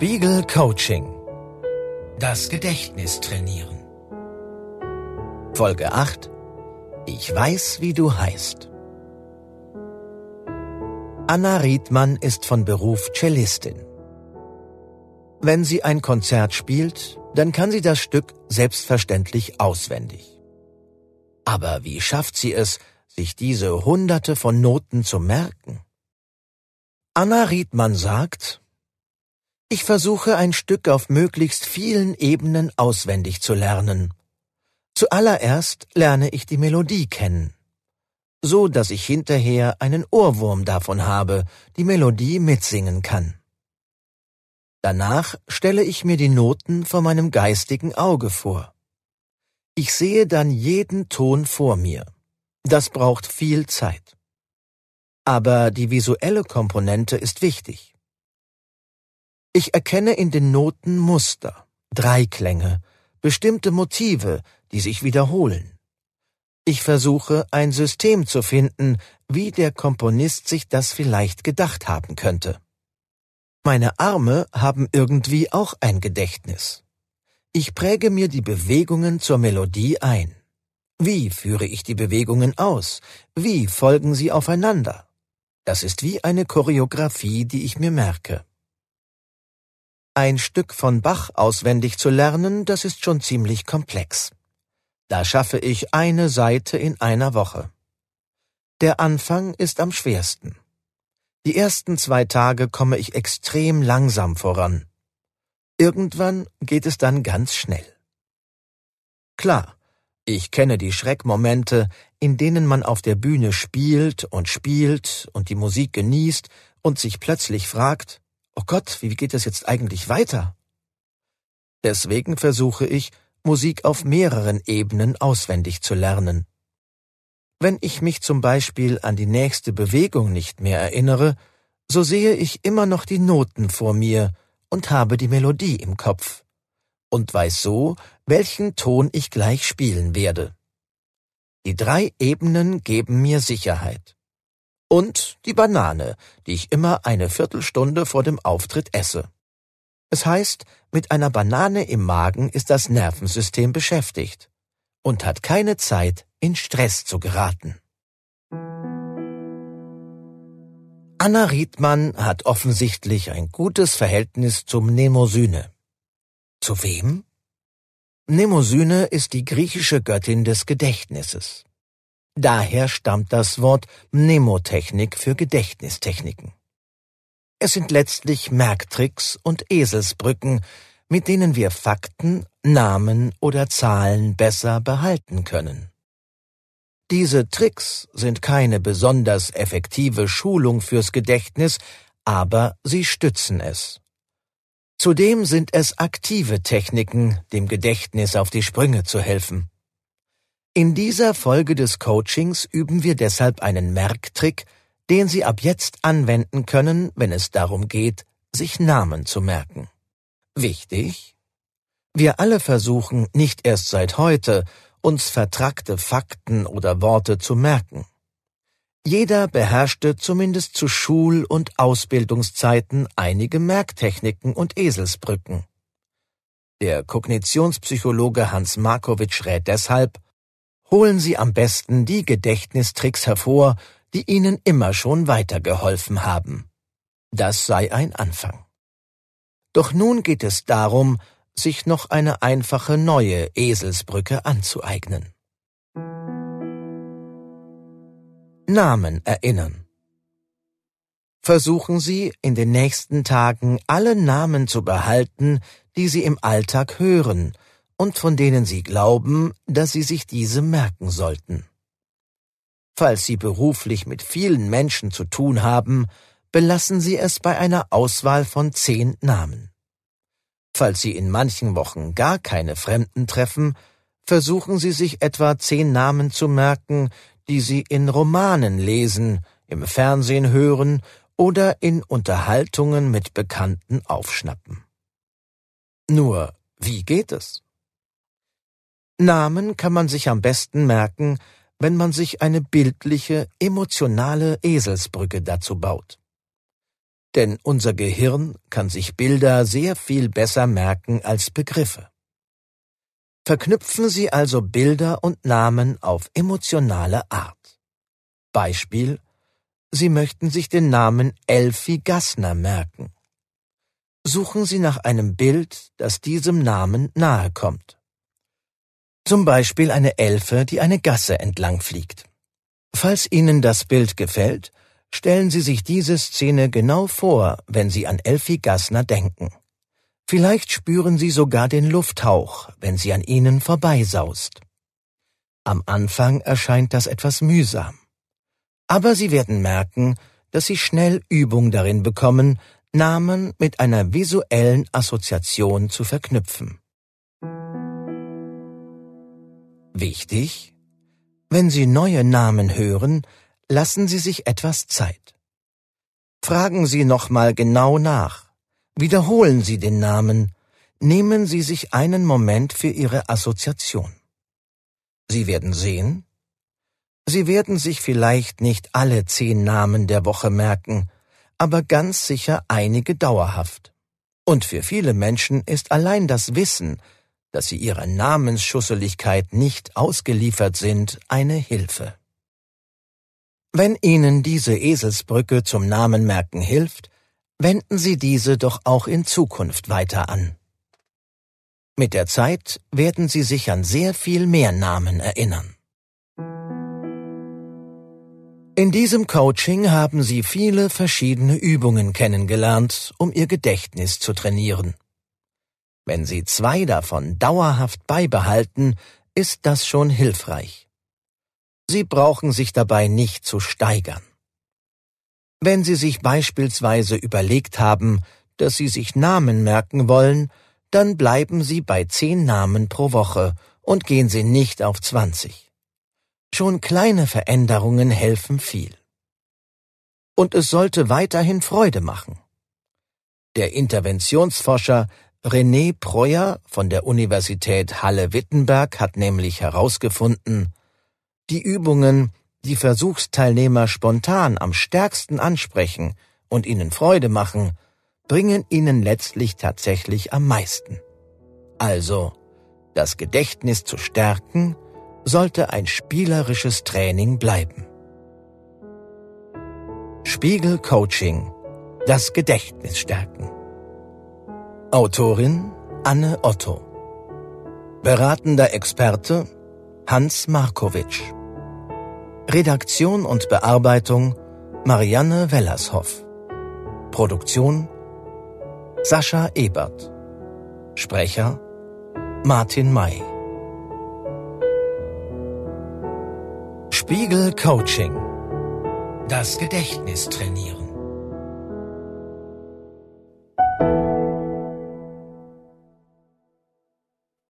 Spiegel Coaching. Das Gedächtnis trainieren. Folge 8. Ich weiß, wie du heißt. Anna Riedmann ist von Beruf Cellistin. Wenn sie ein Konzert spielt, dann kann sie das Stück selbstverständlich auswendig. Aber wie schafft sie es, sich diese Hunderte von Noten zu merken? Anna Riedmann sagt, ich versuche ein Stück auf möglichst vielen Ebenen auswendig zu lernen. Zuallererst lerne ich die Melodie kennen, so dass ich hinterher einen Ohrwurm davon habe, die Melodie mitsingen kann. Danach stelle ich mir die Noten vor meinem geistigen Auge vor. Ich sehe dann jeden Ton vor mir. Das braucht viel Zeit. Aber die visuelle Komponente ist wichtig. Ich erkenne in den Noten Muster, Dreiklänge, bestimmte Motive, die sich wiederholen. Ich versuche ein System zu finden, wie der Komponist sich das vielleicht gedacht haben könnte. Meine Arme haben irgendwie auch ein Gedächtnis. Ich präge mir die Bewegungen zur Melodie ein. Wie führe ich die Bewegungen aus? Wie folgen sie aufeinander? Das ist wie eine Choreografie, die ich mir merke. Ein Stück von Bach auswendig zu lernen, das ist schon ziemlich komplex. Da schaffe ich eine Seite in einer Woche. Der Anfang ist am schwersten. Die ersten zwei Tage komme ich extrem langsam voran. Irgendwann geht es dann ganz schnell. Klar, ich kenne die Schreckmomente, in denen man auf der Bühne spielt und spielt und die Musik genießt und sich plötzlich fragt, Oh Gott, wie geht es jetzt eigentlich weiter? Deswegen versuche ich, Musik auf mehreren Ebenen auswendig zu lernen. Wenn ich mich zum Beispiel an die nächste Bewegung nicht mehr erinnere, so sehe ich immer noch die Noten vor mir und habe die Melodie im Kopf und weiß so, welchen Ton ich gleich spielen werde. Die drei Ebenen geben mir Sicherheit und die Banane, die ich immer eine Viertelstunde vor dem Auftritt esse. Es heißt, mit einer Banane im Magen ist das Nervensystem beschäftigt und hat keine Zeit, in Stress zu geraten. Anna Riedmann hat offensichtlich ein gutes Verhältnis zum Nemosyne. Zu wem? Nemosyne ist die griechische Göttin des Gedächtnisses. Daher stammt das Wort Mnemotechnik für Gedächtnistechniken. Es sind letztlich Merktricks und Eselsbrücken, mit denen wir Fakten, Namen oder Zahlen besser behalten können. Diese Tricks sind keine besonders effektive Schulung fürs Gedächtnis, aber sie stützen es. Zudem sind es aktive Techniken, dem Gedächtnis auf die Sprünge zu helfen. In dieser Folge des Coachings üben wir deshalb einen Merktrick, den Sie ab jetzt anwenden können, wenn es darum geht, sich Namen zu merken. Wichtig? Wir alle versuchen nicht erst seit heute, uns vertrackte Fakten oder Worte zu merken. Jeder beherrschte zumindest zu Schul- und Ausbildungszeiten einige Merktechniken und Eselsbrücken. Der Kognitionspsychologe Hans Markowitsch rät deshalb, holen Sie am besten die Gedächtnistricks hervor, die Ihnen immer schon weitergeholfen haben. Das sei ein Anfang. Doch nun geht es darum, sich noch eine einfache neue Eselsbrücke anzueignen. Namen erinnern. Versuchen Sie in den nächsten Tagen alle Namen zu behalten, die Sie im Alltag hören und von denen Sie glauben, dass Sie sich diese merken sollten. Falls Sie beruflich mit vielen Menschen zu tun haben, belassen Sie es bei einer Auswahl von zehn Namen. Falls Sie in manchen Wochen gar keine Fremden treffen, versuchen Sie sich etwa zehn Namen zu merken, die Sie in Romanen lesen, im Fernsehen hören oder in Unterhaltungen mit Bekannten aufschnappen. Nur, wie geht es? Namen kann man sich am besten merken, wenn man sich eine bildliche, emotionale Eselsbrücke dazu baut. Denn unser Gehirn kann sich Bilder sehr viel besser merken als Begriffe. Verknüpfen Sie also Bilder und Namen auf emotionale Art. Beispiel Sie möchten sich den Namen Elfie Gassner merken. Suchen Sie nach einem Bild, das diesem Namen nahe kommt. Zum Beispiel eine Elfe, die eine Gasse entlang fliegt. Falls Ihnen das Bild gefällt, stellen Sie sich diese Szene genau vor, wenn Sie an Elfie Gassner denken. Vielleicht spüren Sie sogar den Lufthauch, wenn sie an Ihnen vorbeisaust. Am Anfang erscheint das etwas mühsam. Aber Sie werden merken, dass Sie schnell Übung darin bekommen, Namen mit einer visuellen Assoziation zu verknüpfen. Wichtig, wenn Sie neue Namen hören, lassen Sie sich etwas Zeit. Fragen Sie nochmal genau nach. Wiederholen Sie den Namen. Nehmen Sie sich einen Moment für Ihre Assoziation. Sie werden sehen, Sie werden sich vielleicht nicht alle zehn Namen der Woche merken, aber ganz sicher einige dauerhaft. Und für viele Menschen ist allein das Wissen, dass sie ihrer Namensschusseligkeit nicht ausgeliefert sind, eine Hilfe. Wenn Ihnen diese Eselsbrücke zum Namenmerken hilft, wenden Sie diese doch auch in Zukunft weiter an. Mit der Zeit werden Sie sich an sehr viel mehr Namen erinnern. In diesem Coaching haben Sie viele verschiedene Übungen kennengelernt, um Ihr Gedächtnis zu trainieren. Wenn Sie zwei davon dauerhaft beibehalten, ist das schon hilfreich. Sie brauchen sich dabei nicht zu steigern. Wenn Sie sich beispielsweise überlegt haben, dass Sie sich Namen merken wollen, dann bleiben Sie bei zehn Namen pro Woche und gehen Sie nicht auf zwanzig. Schon kleine Veränderungen helfen viel. Und es sollte weiterhin Freude machen. Der Interventionsforscher René Preuer von der Universität Halle-Wittenberg hat nämlich herausgefunden, die Übungen, die Versuchsteilnehmer spontan am stärksten ansprechen und ihnen Freude machen, bringen ihnen letztlich tatsächlich am meisten. Also, das Gedächtnis zu stärken, sollte ein spielerisches Training bleiben. Spiegel Coaching Das Gedächtnis stärken. Autorin Anne Otto. Beratender Experte Hans Markowitsch. Redaktion und Bearbeitung Marianne Wellershoff. Produktion Sascha Ebert. Sprecher Martin May. Spiegel Coaching. Das Gedächtnis trainieren.